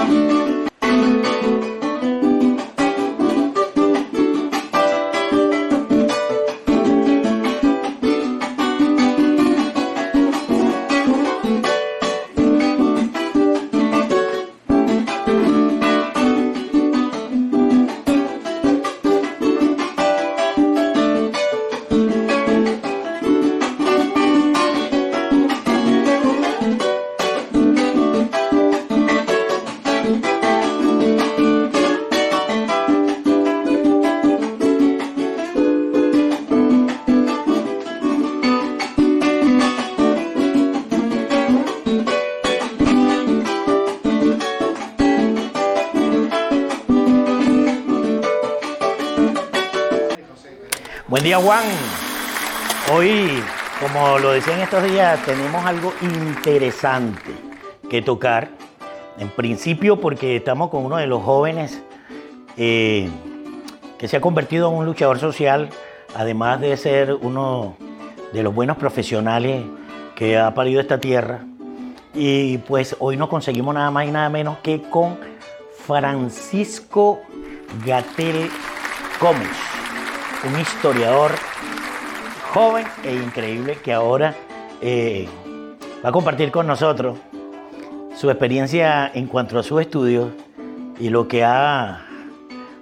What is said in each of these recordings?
Música Buen día, Juan. Hoy, como lo decía en estos días, tenemos algo interesante que tocar. En principio, porque estamos con uno de los jóvenes eh, que se ha convertido en un luchador social, además de ser uno de los buenos profesionales que ha parido esta tierra. Y pues hoy nos conseguimos nada más y nada menos que con Francisco Gatel Gómez un historiador joven e increíble que ahora eh, va a compartir con nosotros su experiencia en cuanto a sus estudios y lo que ha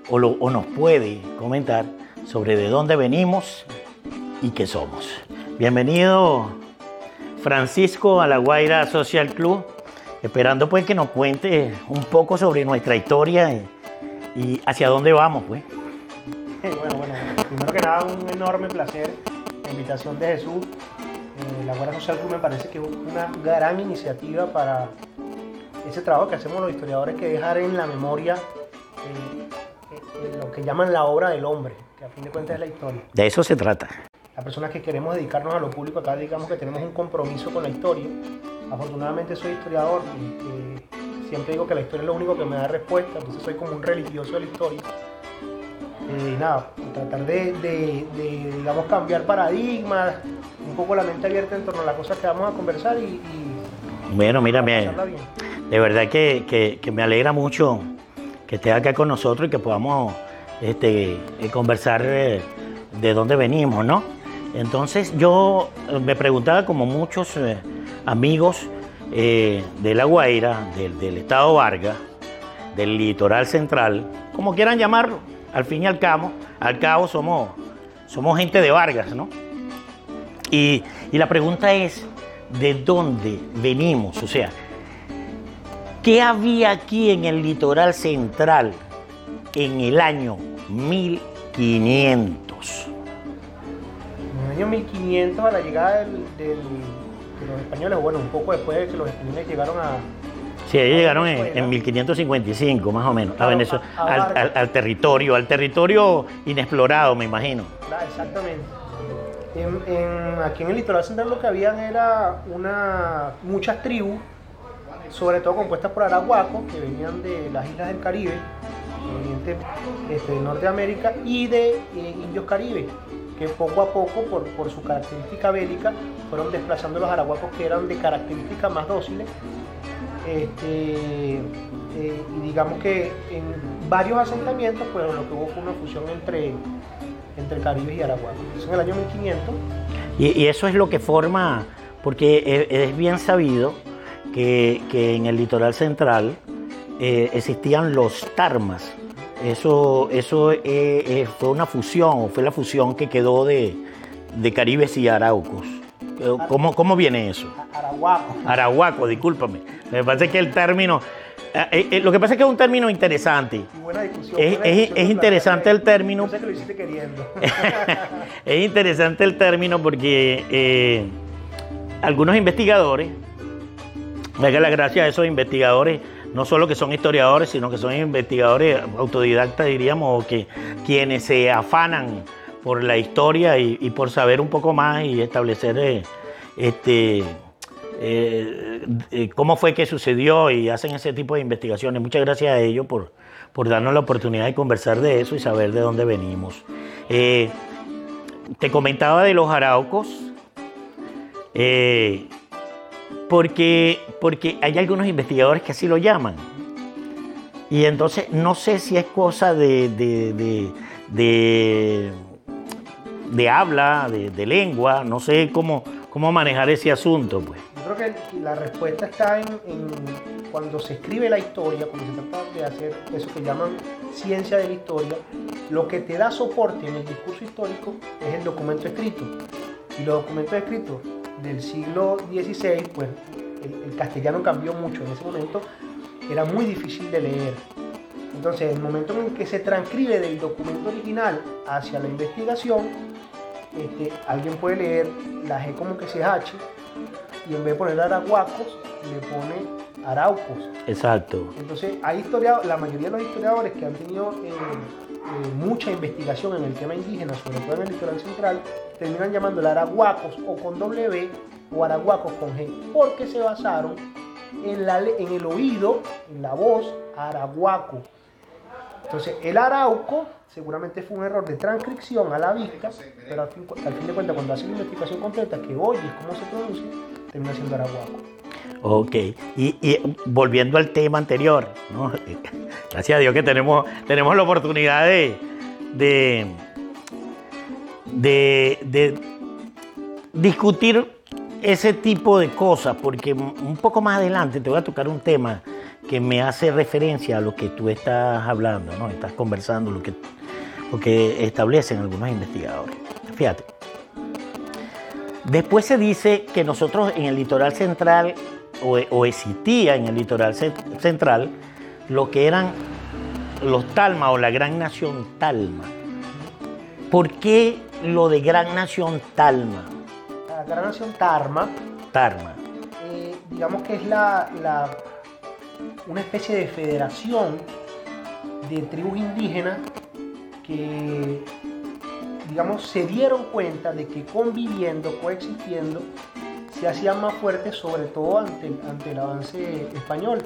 o, o nos puede comentar sobre de dónde venimos y qué somos. Bienvenido Francisco a la Guaira Social Club, esperando pues que nos cuente un poco sobre nuestra historia y, y hacia dónde vamos pues. Bueno, bueno, un enorme placer. La invitación de Jesús. Eh, la Guardia Social Club me parece que es una gran iniciativa para ese trabajo que hacemos los historiadores, que dejar en la memoria eh, eh, lo que llaman la obra del hombre, que a fin de cuentas es la historia. De eso se trata. Las personas que queremos dedicarnos a lo público, acá digamos que tenemos un compromiso con la historia. Afortunadamente soy historiador y siempre digo que la historia es lo único que me da respuesta, entonces soy como un religioso de la historia eh, nada, tratar de, de, de, digamos, cambiar paradigmas, un poco la mente abierta en torno a las cosas que vamos a conversar y... y bueno, mira, me, de verdad que, que, que, me alegra mucho que estés acá con nosotros y que podamos este, conversar de dónde venimos, ¿no? Entonces yo me preguntaba como muchos eh, amigos eh, de La Guaira, del, del estado Vargas, del litoral central, como quieran llamarlo, al fin y al cabo, al cabo somos, somos gente de Vargas, ¿no? Y, y, la pregunta es, ¿de dónde venimos? O sea, ¿qué había aquí en el litoral central en el año 1500? En el año 1500, a la llegada de los españoles, bueno, un poco después de que los españoles llegaron a, Sí, ellos llegaron en, en, 1555, más o menos, a Venezuela, al, al, al, territorio, al territorio inexplorado, me imagino. Exactamente. En, en, aquí en el litoral central lo que habían era una, muchas tribus, sobre todo compuestas por arahuacos, que venían de las islas del Caribe, oriente, este, de Norteamérica, y de eh, indios caribes, que poco a poco, por, por, su característica bélica, fueron desplazando los arahuacos que eran de características más dóciles este, eh, y digamos que en varios asentamientos, pues lo que hubo fue una fusión entre, entre Caribe y Araguaco. Eso en el año 1500. Y, y, eso es lo que forma, porque es, es bien sabido que, que, en el litoral central eh, existían los tarmas. Eso, eso eh, fue una fusión, fue la fusión que quedó de, de Caribes y Araucos. ¿Cómo, ¿Cómo, viene eso? Arahuaco. Arahuaco, discúlpame. Me parece que el término. Eh, eh, lo que pasa es que es un término interesante. Buena discusión, es, buena es, discusión es interesante el término. Yo sé que lo hiciste queriendo. es interesante el término porque eh, algunos investigadores, me da la gracia a esos investigadores, no solo que son historiadores, sino que son investigadores autodidactas, diríamos, o que quienes se afanan por la historia y, y, por saber un poco más y establecer eh, este, eh, eh, cómo fue que sucedió y hacen ese tipo de investigaciones. Muchas gracias a ellos por, por darnos la oportunidad de conversar de eso y saber de dónde venimos. Eh, te comentaba de los araucos, porque, porque hay algunos investigadores que así lo llaman. Y entonces no sé si es cosa de, de, de, habla, de, de lengua, no sé cómo, cómo manejar ese asunto, pues. Creo que la respuesta está en, cuando se escribe la historia, cuando se trata de hacer eso que llaman ciencia de la historia, lo que te da soporte en el discurso histórico es el documento escrito. Y los documentos escritos del siglo XVI, pues el, el castellano cambió mucho en ese momento, era muy difícil de leer. Entonces, el momento en que se transcribe del documento original hacia la investigación, este, alguien puede leer la G como que se H y en vez de poner araguacos, le pone araucos. Exacto. Entonces, hay historiadores, la mayoría de los historiadores que han tenido eh, eh, mucha investigación en el tema indígena, sobre todo en el litoral central, terminan llamándolo araguacos o con W o araguacos con G, porque se basaron en, la, en el oído, en la voz, araguaco. Entonces, el arauco seguramente fue un error de transcripción a la vista, pero al fin, al fin de cuentas, cuando hace la investigación completa, que oyes cómo se produce, termina siendo araguaco. Ok, y, y volviendo al tema anterior, ¿no? gracias a Dios que tenemos, tenemos la oportunidad de, de, de, de discutir ese tipo de cosas, porque un poco más adelante te voy a tocar un tema que me hace referencia a lo que tú estás hablando, ¿no? estás conversando, lo que, lo que establecen algunos investigadores. Fíjate. Después se dice que nosotros en el litoral central, o, o existía en el litoral central, lo que eran los Talma o la Gran Nación Talma. ¿Por qué lo de Gran Nación Talma? La Gran Nación Tarma, Tarma. eh, digamos que es la, la- una especie de federación de tribus indígenas que, digamos, se dieron cuenta de que conviviendo, coexistiendo, se hacían más fuertes, sobre todo ante, el- ante el avance español.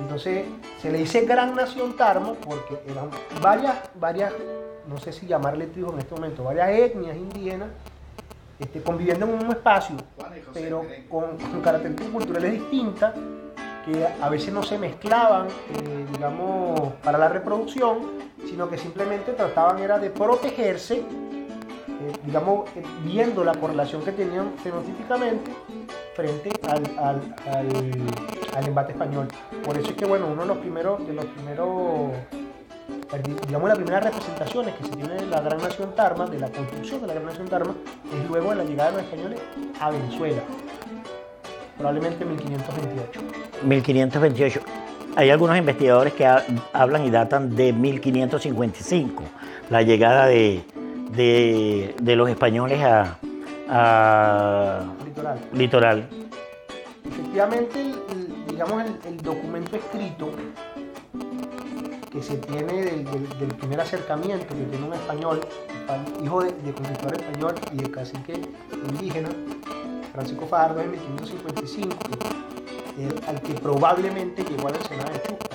Entonces se le dice Gran Nación Tarma porque eran varias, varias, no sé si llamarle tribus en este momento, varias etnias indígenas este, conviviendo en un mismo espacio, pero con, con características culturales distintas que a veces no se mezclaban, eh, digamos, para la reproducción, sino que simplemente trataban era de protegerse, eh, digamos, eh, viendo la correlación que tenían fenotípicamente frente al, al- al- embate español. Por eso es que, bueno, uno de los primeros, de los primeros, digamos, las primeras representaciones que se tiene de la Gran Nación Tarma, de la construcción de la Gran Nación Tarma, es luego de la llegada de los españoles a Venezuela, probablemente en 1528. 1528. Hay algunos investigadores que ha- hablan y datan de 1555, la llegada de, de- de los españoles a, a Litoral. litoral. Efectivamente, el- el- digamos, el, el documento escrito que se tiene del, del- del primer acercamiento que tiene un español, hijo de, de conquistador español y de cacique indígena, Francisco Fajardo en 1555, al que probablemente llegó a la ensenada de Chuco.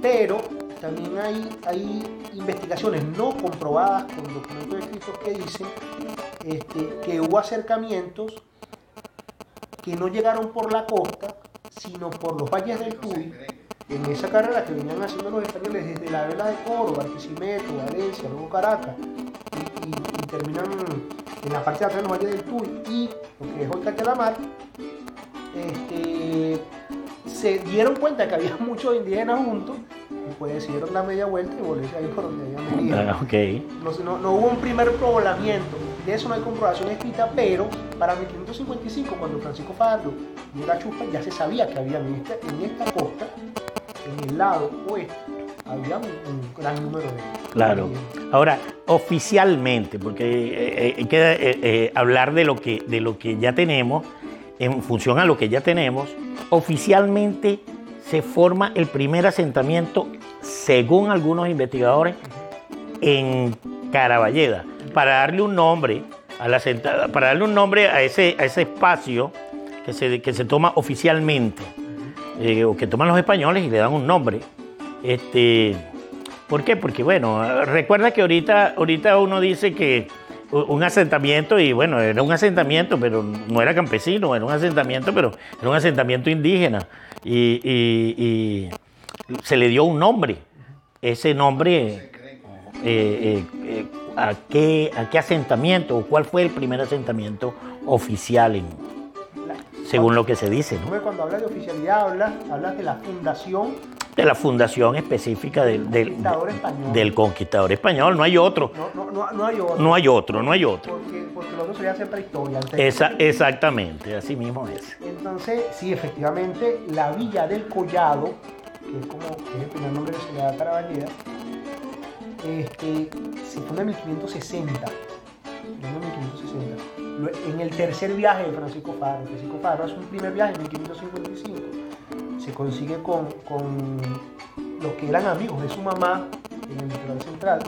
Pero también hay, hay investigaciones no comprobadas con documentos escritos que dicen este, que hubo acercamientos que no llegaron por la costa, sino por los valles del Tuy, en esa carrera que venían haciendo los españoles desde la vela de Coro, Barquisimeto, Valencia, luego Caracas, y, y- terminan en la parte de atrás de los valles del Tuy y lo que es hoy este, se dieron cuenta que había muchos indígenas juntos y pues decidieron dar media vuelta y volverse ahí por donde habían venido. Ah. No, hubo un primer poblamiento, de eso no hay comprobación escrita, pero para 1555, cuando Francisco Fajardo llega a Chupa, ya se sabía que había en esta, en esta costa, en el lado oeste, había un, un gran número de. Claro. Ahora, oficialmente, porque eh, eh, hay que eh, eh, hablar de lo, que, de lo que ya tenemos, en función a lo que ya tenemos, oficialmente se forma el primer asentamiento, según algunos investigadores, en Caraballeda, para darle un nombre a la para darle un nombre a ese, a ese espacio que se, que se toma oficialmente, eh, o que toman los españoles y le dan un nombre. Este, ¿Por qué? Porque, bueno, recuerda que ahorita, ahorita uno dice que un asentamiento, y bueno, era un asentamiento, pero no era campesino, era un asentamiento, pero era un asentamiento indígena. Y, se le dio un nombre. Ese nombre, eh, eh, eh, ¿a, qué, ¿a qué asentamiento o cuál fue el primer asentamiento oficial, en, según lo que se dice? Cuando hablas de oficialidad, hablas, hablas de la fundación de la fundación específica del, del, conquistador español. del conquistador español. No hay otro. No, no, no, no hay otro. No hay otro, no hay otro. Porque, porque lo otro sería hacer prehistoria. antes- Esa, exactamente, así mismo es. Entonces, sí, efectivamente, la villa del Collado, que es como es el primer nombre que se le da a Caraballeda, este, se funda en 1560. Se funda en 1560. Lo- En el tercer viaje de Francisco Faro. Francisco Faro hace un primer viaje en 1555. Se consigue con, con los que eran amigos de su mamá en el litoral central.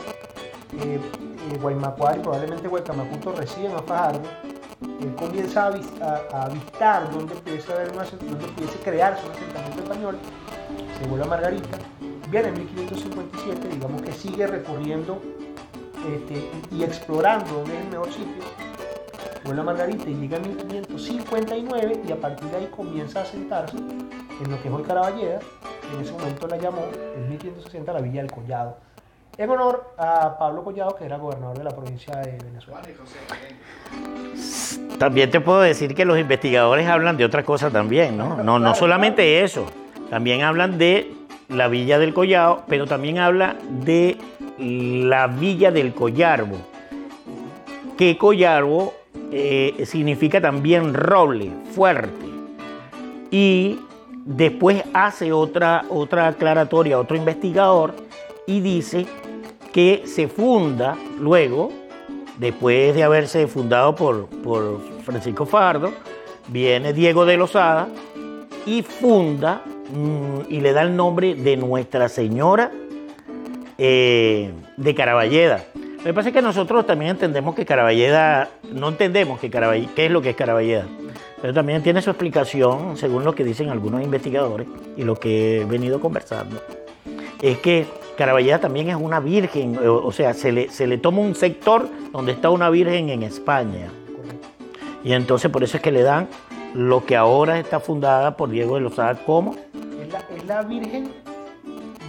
Eh, eh, Guaymacuar y probablemente Guaycamacuto reciben a Fajardo él comienza a, avis- a- a avistar dónde pudiese, haber un asen- dónde pudiese crearse un asentamiento español, se vuelve a Margarita, viene en 1557, digamos que sigue recorriendo este, y explorando dónde es el mejor sitio, vuelve a Margarita y llega en 1559 y a partir de ahí comienza a asentarse en lo que es hoy Caraballeda, en ese momento la llamó en 1560 la Villa del Collado, en honor a Pablo Collado, que era gobernador de la provincia de Venezuela. También te puedo decir que los investigadores hablan de otra cosa también, ¿no? No, no solamente eso. También hablan de la villa del Collado, pero también habla de la villa del Collarbo. Que Collarbo eh, significa también roble, fuerte. Y después hace otra, otra aclaratoria, otro investigador, y dice que se funda luego, después de haberse fundado por, por Francisco Fardo, viene Diego de Lozada y funda mm, y le da el nombre de Nuestra Señora eh, de Caraballeda. Lo que pasa es que nosotros también entendemos que Caraballeda, no entendemos qué es lo que es Caraballeda, pero también tiene su explicación, según lo que dicen algunos investigadores y lo que he venido conversando, es que Caraballeda también es una virgen, o sea, se le, se le toma un sector donde está una virgen en España. Y entonces por eso es que le dan lo que ahora está fundada por Diego de Lozada como Es la, es la Virgen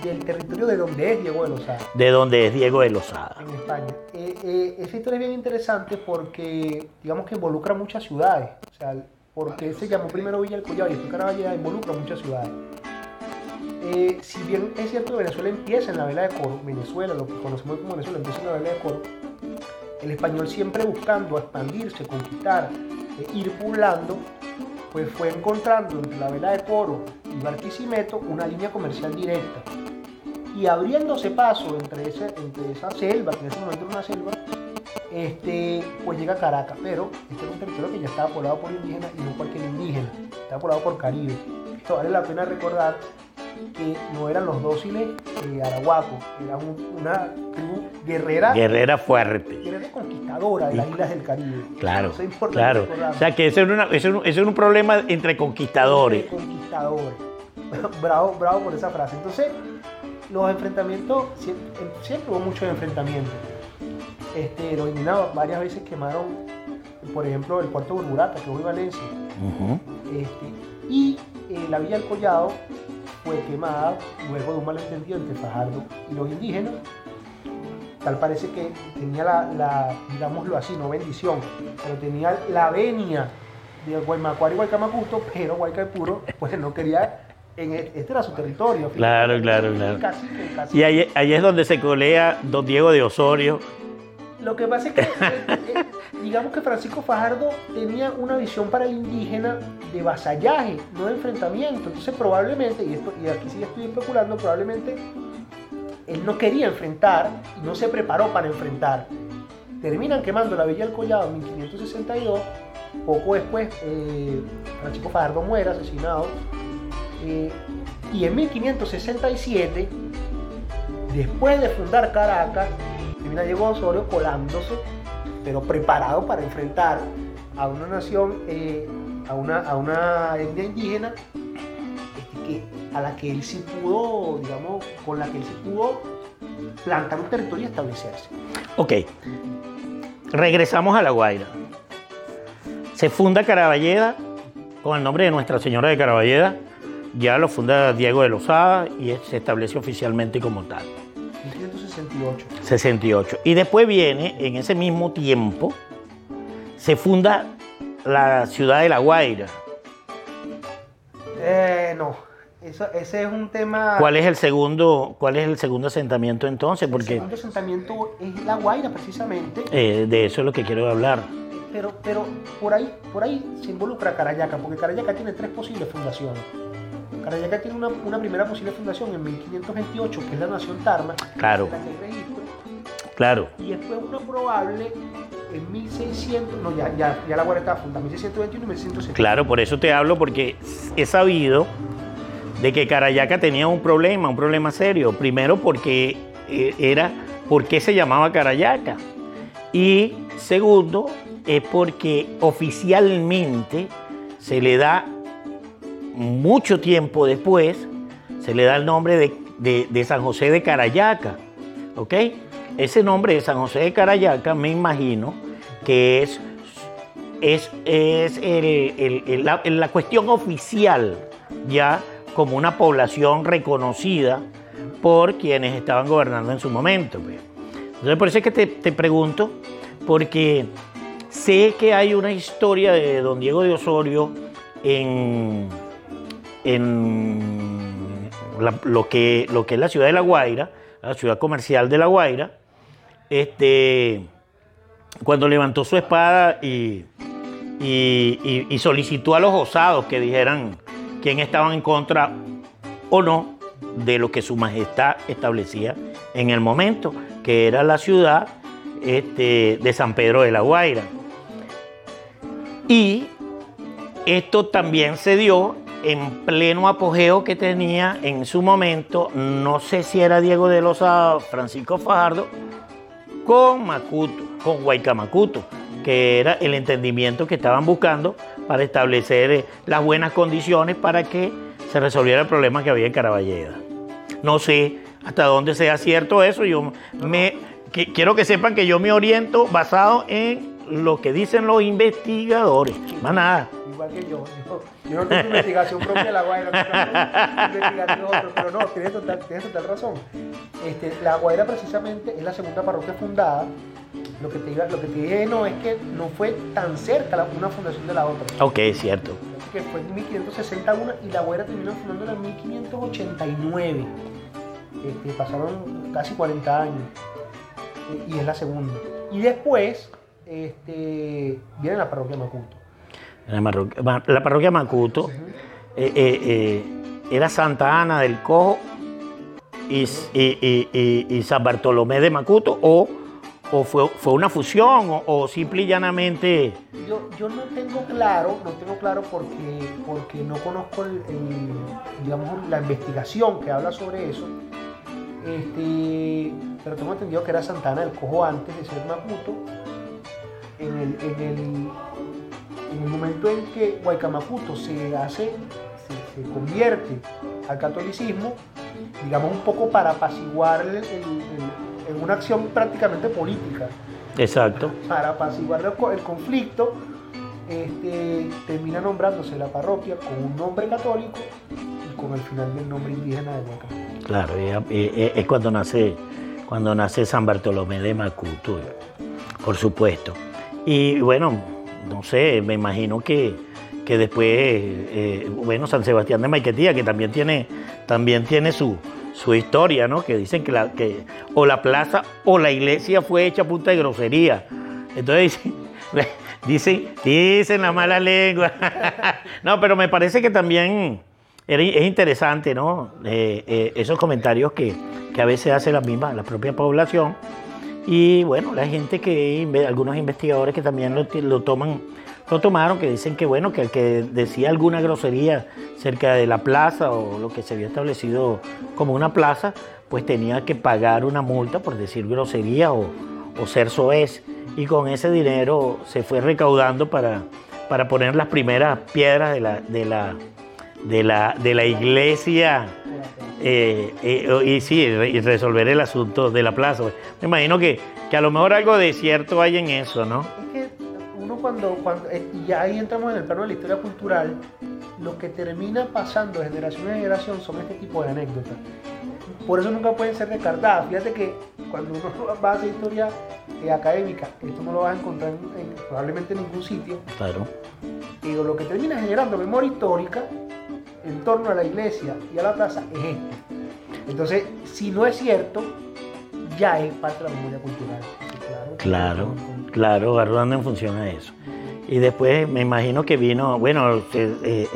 del territorio de donde es Diego de Lozada, de donde es Diego de Lozada. en España. Eh, eh, esa historia es bien interesante porque, digamos que involucra muchas ciudades. O sea, porque se llamó primero Villa del Collado y después Caraballeda, involucra muchas ciudades. Eh, si bien es cierto que Venezuela empieza en la vela de coro, Venezuela, lo que conocemos como Venezuela, empieza en la vela de coro, el español siempre buscando expandirse, conquistar, eh, ir poblando, pues fue encontrando entre la vela de coro y Barquisimeto una línea comercial directa. Y abriéndose paso entre, ese- entre esa selva, que en ese momento era una selva, este, pues llega a Caracas. Pero este era un territorio que ya estaba poblado por indígenas y no cualquier indígena, estaba poblado por Caribe. Esto vale la pena recordar que no eran los dóciles eh, arahuacos, era un- una tribu guerrera, Guerrera fuerte. guerrera conquistadora de las islas del Caribe. Claro, Eso es importante claro. O sea que ese era, una- ese era un- ese era un problema entre conquistadores. conquistadores. bravo, bravo por esa frase. Entonces, los enfrentamientos, siempre, siempre hubo muchos enfrentamientos. Este, indígenas varias veces quemaron, por ejemplo, el puerto Burburata, que hoy Valencia. Este, y eh, la Villa del Collado fue quemada luego de un malentendido entre Fajardo y los indígenas. Tal parece que tenía la, la, digámoslo así, no bendición, pero tenía la venia de Guaymacuar y Guaycamacuto, pero Guaycaipuro pues no quería, en e- este era su territorio. Claro, claro, claro. Casi que- casi Y ahí, ahí es donde se colea don Diego de Osorio. Lo que pasa es que, eh, eh, digamos que Francisco Fajardo tenía una visión para el indígena de vasallaje, no de enfrentamiento. Entonces probablemente, y, esto, y aquí sí estoy especulando, probablemente él no quería enfrentar y no se preparó para enfrentar. Terminan quemando la Villa del Collado en 1562. Poco después, eh, Francisco Fajardo muere asesinado. Eh, y en 1567, después de fundar Caracas, termina Diego Osorio colándose, pero preparado para enfrentar a una nación, eh, a, una, a una etnia indígena este, a la que él sí pudo, digamos, con la que él sí pudo plantar un territorio y establecerse. Ok. Regresamos a La Guaira. Se funda Caraballeda con el nombre de Nuestra Señora de Caraballeda. ya lo funda Diego de Lozada y se establece oficialmente como tal. 1568. 68. Y después viene, en ese mismo tiempo, se funda la ciudad de La Guaira. Eh, no, eso, ese es un tema... ¿Cuál es el segundo, cuál es el segundo asentamiento entonces? El Porque segundo asentamiento es La Guaira, precisamente. eh, de eso es lo que quiero hablar. Pero, pero por ahí, por ahí se involucra Carayaca, porque Carayaca tiene tres posibles fundaciones. Carayaca tiene una, una primera posible fundación en 1528, que es la nación Tarma, Claro, la que hay registro, claro. y después una probable en 1600, no, ya, ya, ya la Guardia estaba fundada, 1621 y 1670. Claro, por eso te hablo, porque he sabido de que Carayaca tenía un problema, un problema serio. Primero porque eh, era, ¿por qué se llamaba Carayaca? Y segundo, es porque oficialmente se le da mucho tiempo después, se le da el nombre de, de- San José de Carayaca, ¿ok? Ese nombre de San José de Carayaca me imagino que es es, es la, la cuestión oficial ya como una población reconocida por quienes estaban gobernando en su momento. pues. Entonces por eso es que te, te pregunto, porque sé que hay una historia de don Diego de Osorio en, en lo, que, lo que es la ciudad de La Guaira, la ciudad comercial de La Guaira, este, cuando levantó su espada y, y- y- y solicitó a los osados que dijeran quién estaban en contra o no de lo que su majestad establecía en el momento, que era la ciudad este, de San Pedro de la Guaira. Y esto también se dio en pleno apogeo que tenía en su momento, no sé si era Diego de los Francisco Fajardo, con Macuto, con Guaycamacuto, que era el entendimiento que estaban buscando para establecer eh, las buenas condiciones para que se resolviera el problema que había en Caraballeda. No sé hasta dónde sea cierto eso, yo me quiero que sepan que yo me oriento basado en lo que dicen los investigadores, más nada. Igual que yo. Yo, yo no tengo investigación propia de la Guaira, investigación otro, pero no, tienes total, tienes total razón. Este, la Guaira precisamente es la segunda parroquia fundada. Lo que te, iba- lo que te dije no es que no fue tan cerca la- una fundación de la otra. Ok, es cierto. que fue en 1561 y la Guaira terminó fundándola en 1589. Este, pasaron casi 40 años eh, y es la segunda. Y después este, viene la parroquia Macuto. La, ma- la parroquia Macuto eh, eh, eh, era Santa Ana del Cojo y, s- y- y- y- y San Bartolomé de Macuto, o, o fue, fue una fusión, o, o simple y llanamente. Yo, yo no tengo claro, no tengo claro porque, porque no conozco el, el, digamos, la investigación que habla sobre eso. Este, pero tengo entendido que era Santana del Cojo antes de ser Macuto. En el, en el, en el momento en que Guaycamacuto se hace, se, se convierte al catolicismo, digamos un poco para apaciguar el- el- el- en una acción prácticamente política Exacto. para apaciguar el, co- el conflicto, este, termina nombrándose la parroquia con un nombre católico y con el final del nombre indígena de Huaca. Claro, es cuando nace, cuando nace San Bartolomé de Macuto, por supuesto. Y bueno, no sé, me imagino que, que después, eh, bueno, San Sebastián de Maiquetía, que también tiene, también tiene su, su historia, ¿no? Que dicen que, la, que o la plaza o la iglesia fue hecha a punta de grosería. Entonces dicen, dicen, la mala lengua. no, pero me parece que también es interesante, ¿no? Eh, eh, esos comentarios que, que a veces hace la misma, la propia población. Y bueno, la gente que, algunos investigadores que también lo toman, lo tomaron, que dicen que bueno, que el que decía alguna grosería cerca de la plaza o lo que se había establecido como una plaza, pues tenía que pagar una multa por decir grosería o, o ser soez. Y con ese dinero se fue recaudando para, para poner las primeras piedras de la, de la, de la, de la iglesia eh, eh, y sí, resolver el asunto de la plaza. Me imagino que, que a lo mejor algo de cierto hay en eso, ¿no? Es que uno cuando, cuando eh, y ahí entramos en el plano de la historia cultural, lo que termina pasando de generación en generación son este tipo de anécdotas. Por eso nunca pueden ser descartadas. Fíjate que cuando uno va a hacer historia eh, académica, esto no lo vas a encontrar en, en probablemente en ningún sitio. Claro. Digo, lo que termina generando memoria histórica en torno a la iglesia y a la plaza es esto. Entonces, si no es cierto, ya es parte de la memoria cultural. Claro, claro, rodando en función a eso. Y después me imagino que vino, bueno, se, eh,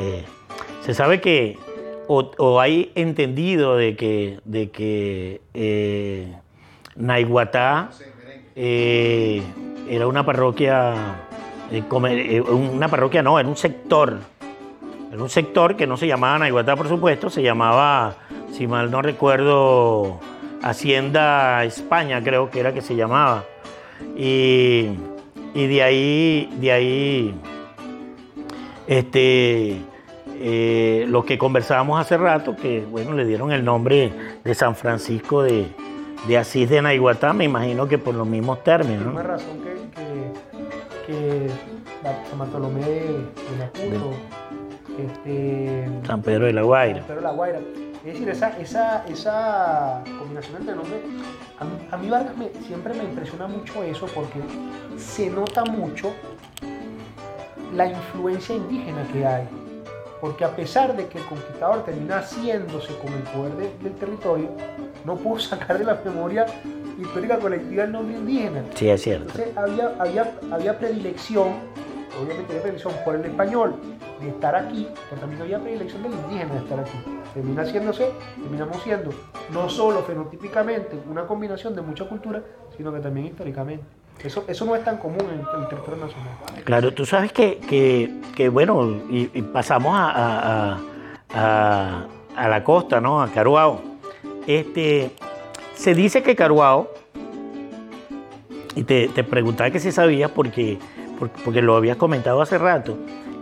eh, sabe que, o, o hay entendido de que, de que eh, Naiguatá era una parroquia, una parroquia no, era un sector, era un sector que no se llamaba Naiguatá, por supuesto, se llamaba, si mal no recuerdo, Hacienda España, creo que era que se llamaba. Y, y de ahí, de ahí, este, eh, lo que conversábamos hace rato, que bueno, le dieron el nombre de San Francisco de, de Asís de Naiguatá, me imagino que por los mismos términos. ¿no? razón que, que, que San Bartolomé de, de Macuto, este, San Pedro de la Guaira. Pero la Guaira. Es decir, esa, esa, esa combinación entre nombres, a mí, a mí Vargas me- siempre me impresiona mucho eso porque se nota mucho la influencia indígena que hay. Porque a pesar de que el conquistador termina haciéndose con el poder de- del territorio, no pudo sacar de la memoria histórica colectiva el nombre indígena. Sí, es cierto. Entonces había, había, había predilección, obviamente había predilección por el español de estar aquí, pero también había predilección del indígena de estar aquí. Termina haciéndose, terminamos siendo no solo fenotípicamente una combinación de mucha cultura, sino que también históricamente. Eso, eso no es tan común en el territorio nacional. Claro, tú sabes que, que- que, bueno, y, pasamos a- a- a la costa, ¿no? A Caruao. Este, se dice que Caruao, y te, te preguntaba que si sabías porque, porque, lo habías comentado hace rato,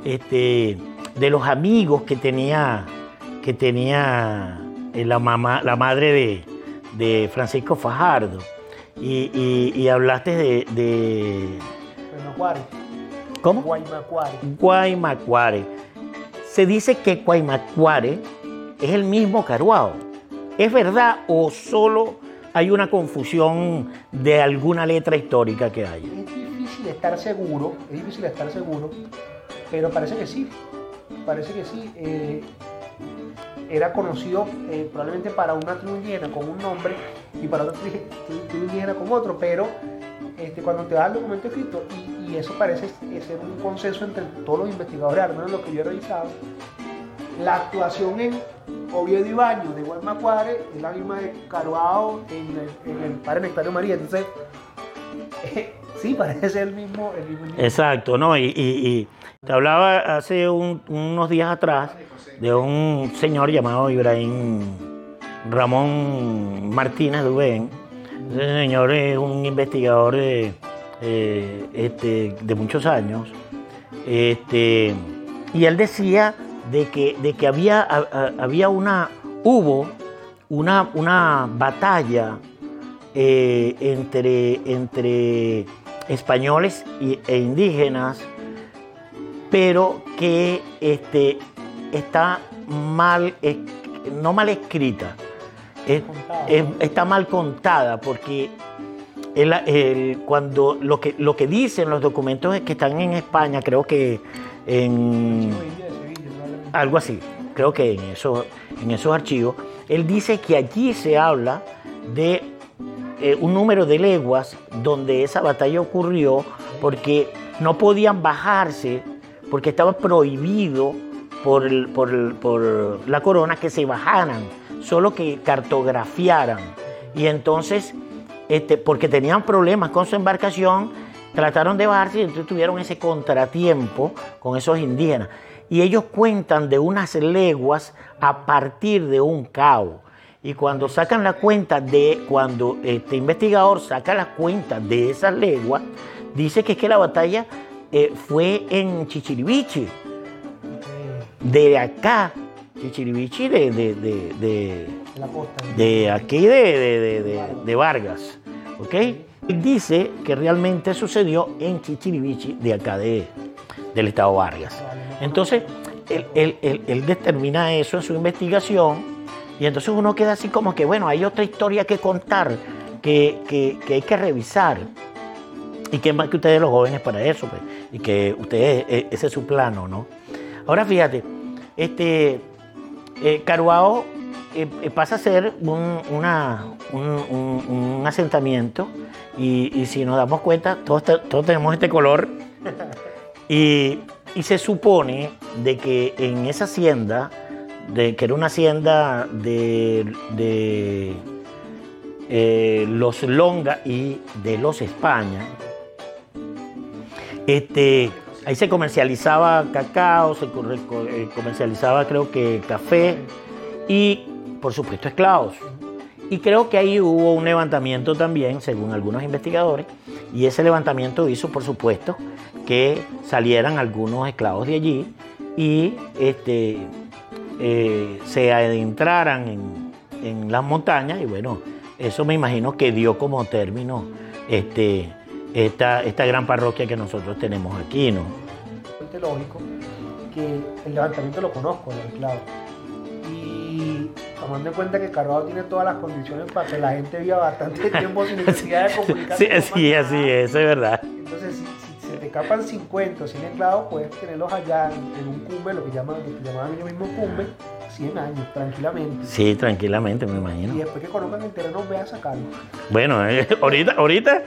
este, de los amigos que tenía, que tenía eh, la, mamá, la madre de, de Francisco Fajardo. Y, y- y hablaste de, de- Guaymacuare. ¿Cómo? Guaymacuare. Guaymacuare. Se dice que Guaymacuare es el mismo Caruao. ¿Es verdad o solo hay una confusión de alguna letra histórica que hay? Difícil estar seguro, es difícil estar seguro, pero parece que sí. Parece que sí. eh, era conocido eh, probablemente para una tribu indígena con un nombre y para otra tri- tri- tribu indígena con otro, pero este, cuando te das el documento escrito, y, eso parece ser un consenso entre todos los investigadores, al menos lo que yo he revisado, la actuación en Oviedo y Baño de Guaymacuare es la misma de Caruao en el, en el Padre Nectario María. Entonces, eh, sí, parece el mismo. El mismo. Exacto, ¿no? Y, te hablaba hace un- unos días atrás de un señor llamado Ibrahim Ramón Martínez Dubén. Ese señor es un investigador de, este, de muchos años. Este, y él decía de que, de que había, había una, hubo una, una batalla eh, entre, entre españoles e indígenas, pero que este, está mal, no mal escrita, es- Contada. es- está mal contada, porque el- el- cuando lo que, lo que dicen los documentos es que están en España, creo que en algo así, creo que en, eso, en esos archivos, él dice que allí se habla de eh, un número de leguas donde esa batalla ocurrió porque no podían bajarse, porque estaba prohibido por, el- por por la corona que se bajaran, solo que cartografiaran. Y entonces, este, porque tenían problemas con su embarcación, trataron de bajarse y entonces tuvieron ese contratiempo con esos indígenas. Y ellos cuentan de unas leguas a partir de un cabo. Y cuando sacan la cuenta de, cuando este investigador saca la cuenta de esas leguas, dice que es que la batalla eh, fue en Chichiribichi, de acá, Chichiribichi de, de, de- de- de la costa. de aquí de, de- de- de- de Vargas, ¿ok? Él dice que realmente sucedió en Chichiribichi de acá de, del estado Vargas. Entonces, él, determina eso en su investigación y entonces uno queda así como que, bueno, hay otra historia que contar, que, que hay que revisar. Y que más que ustedes los jóvenes para eso, pues, y que ustedes, e, ese es su plano, ¿no? Ahora fíjate, este, eh, Caruao eh, eh, pasa a ser un, un, asentamiento y, si nos damos cuenta, todos, todos tenemos este color y, y, se supone de que en esa hacienda, que era una hacienda de, de los Longa y de los España, este, ahí se comercializaba cacao, se eh, comercializaba creo que café y por supuesto esclavos. Y creo que ahí hubo un levantamiento también, según algunos investigadores, y ese levantamiento hizo, por supuesto, que salieran algunos esclavos de allí y este, eh, se adentraran en, en, las montañas y bueno, eso me imagino que dio como término este, esta, esta gran parroquia que nosotros tenemos aquí, ¿no? Es lógico que el levantamiento lo conozco, el esclavo. Y tomando en cuenta que Carvajal tiene todas las condiciones para que la gente viva bastante tiempo sin necesidad de comunicarse. Sí, sí, así es, eso es verdad. Escapan 50 o 100 esclavos, puedes tenerlos allá en, un cumbe, lo que llaman, lo que llamaban ellos mismos cumbe, 100 años, tranquilamente. Sí, tranquilamente, me imagino. Y después que conozcan el terreno, ve a sacarlo. Bueno, eh, ahorita, ahorita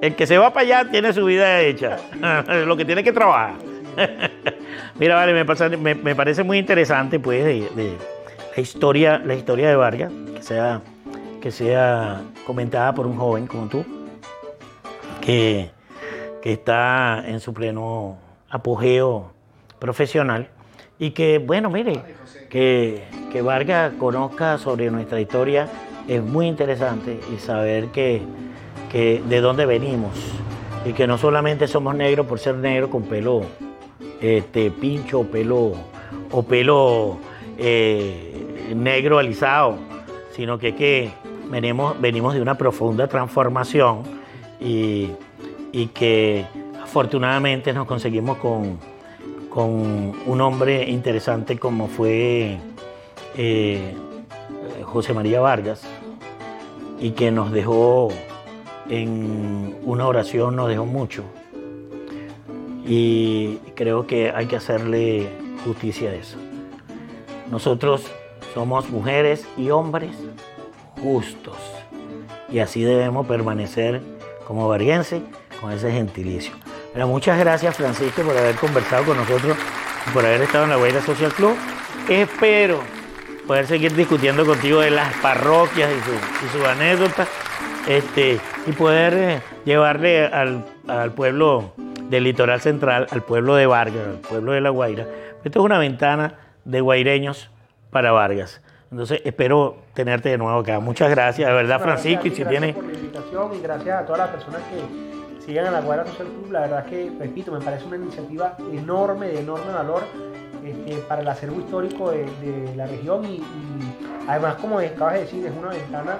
el que se va para allá tiene su vida hecha. Lo que tiene que trabajar. Mira, vale, me, parece muy interesante, pues, de, la historia, la historia de Vargas, que sea, que sea comentada por un joven como tú, que, está en su pleno apogeo profesional y que, bueno, mire, que, que Vargas conozca sobre nuestra historia es muy interesante y saber que que de dónde venimos y que no solamente somos negros por ser negros con pelo este, pincho pelo, o pelo eh, negro alisado, sino que, que venimos, venimos de una profunda transformación y, que afortunadamente nos conseguimos con, con un hombre interesante como fue eh, José María Vargas y que nos dejó en una oración nos dejó mucho y creo que hay que hacerle justicia a eso. Nosotros somos mujeres y hombres justos y así debemos permanecer como variense con ese gentilicio. Pero muchas gracias Francisco por haber conversado con nosotros y por haber estado en la Guaira Social Club. Espero poder seguir discutiendo contigo de las parroquias y, sus anécdotas este, y poder eh, llevarle al, pueblo del litoral central, al pueblo de Vargas, al pueblo de La Guaira. Esto es una ventana de guaireños para Vargas. Entonces espero tenerte de nuevo acá. Muchas gracias, de verdad, Francisco. y si gracias por la invitación y gracias a todas las personas que sigan a la Guaira Social Club. La verdad es que, repito, me parece una iniciativa enorme, de enorme valor este, para el acervo histórico de, la región y, y, además, como acabas de decir, es una ventana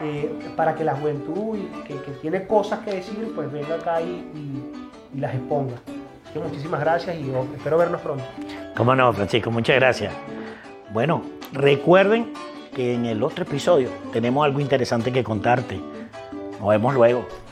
eh, para que la juventud que, tiene cosas que decir, pues venga acá y, las exponga. Así que muchísimas gracias y espero vernos pronto. Cómo no, Francisco, muchas gracias. Bueno, recuerden que en el otro episodio tenemos algo interesante que contarte. Nos vemos luego.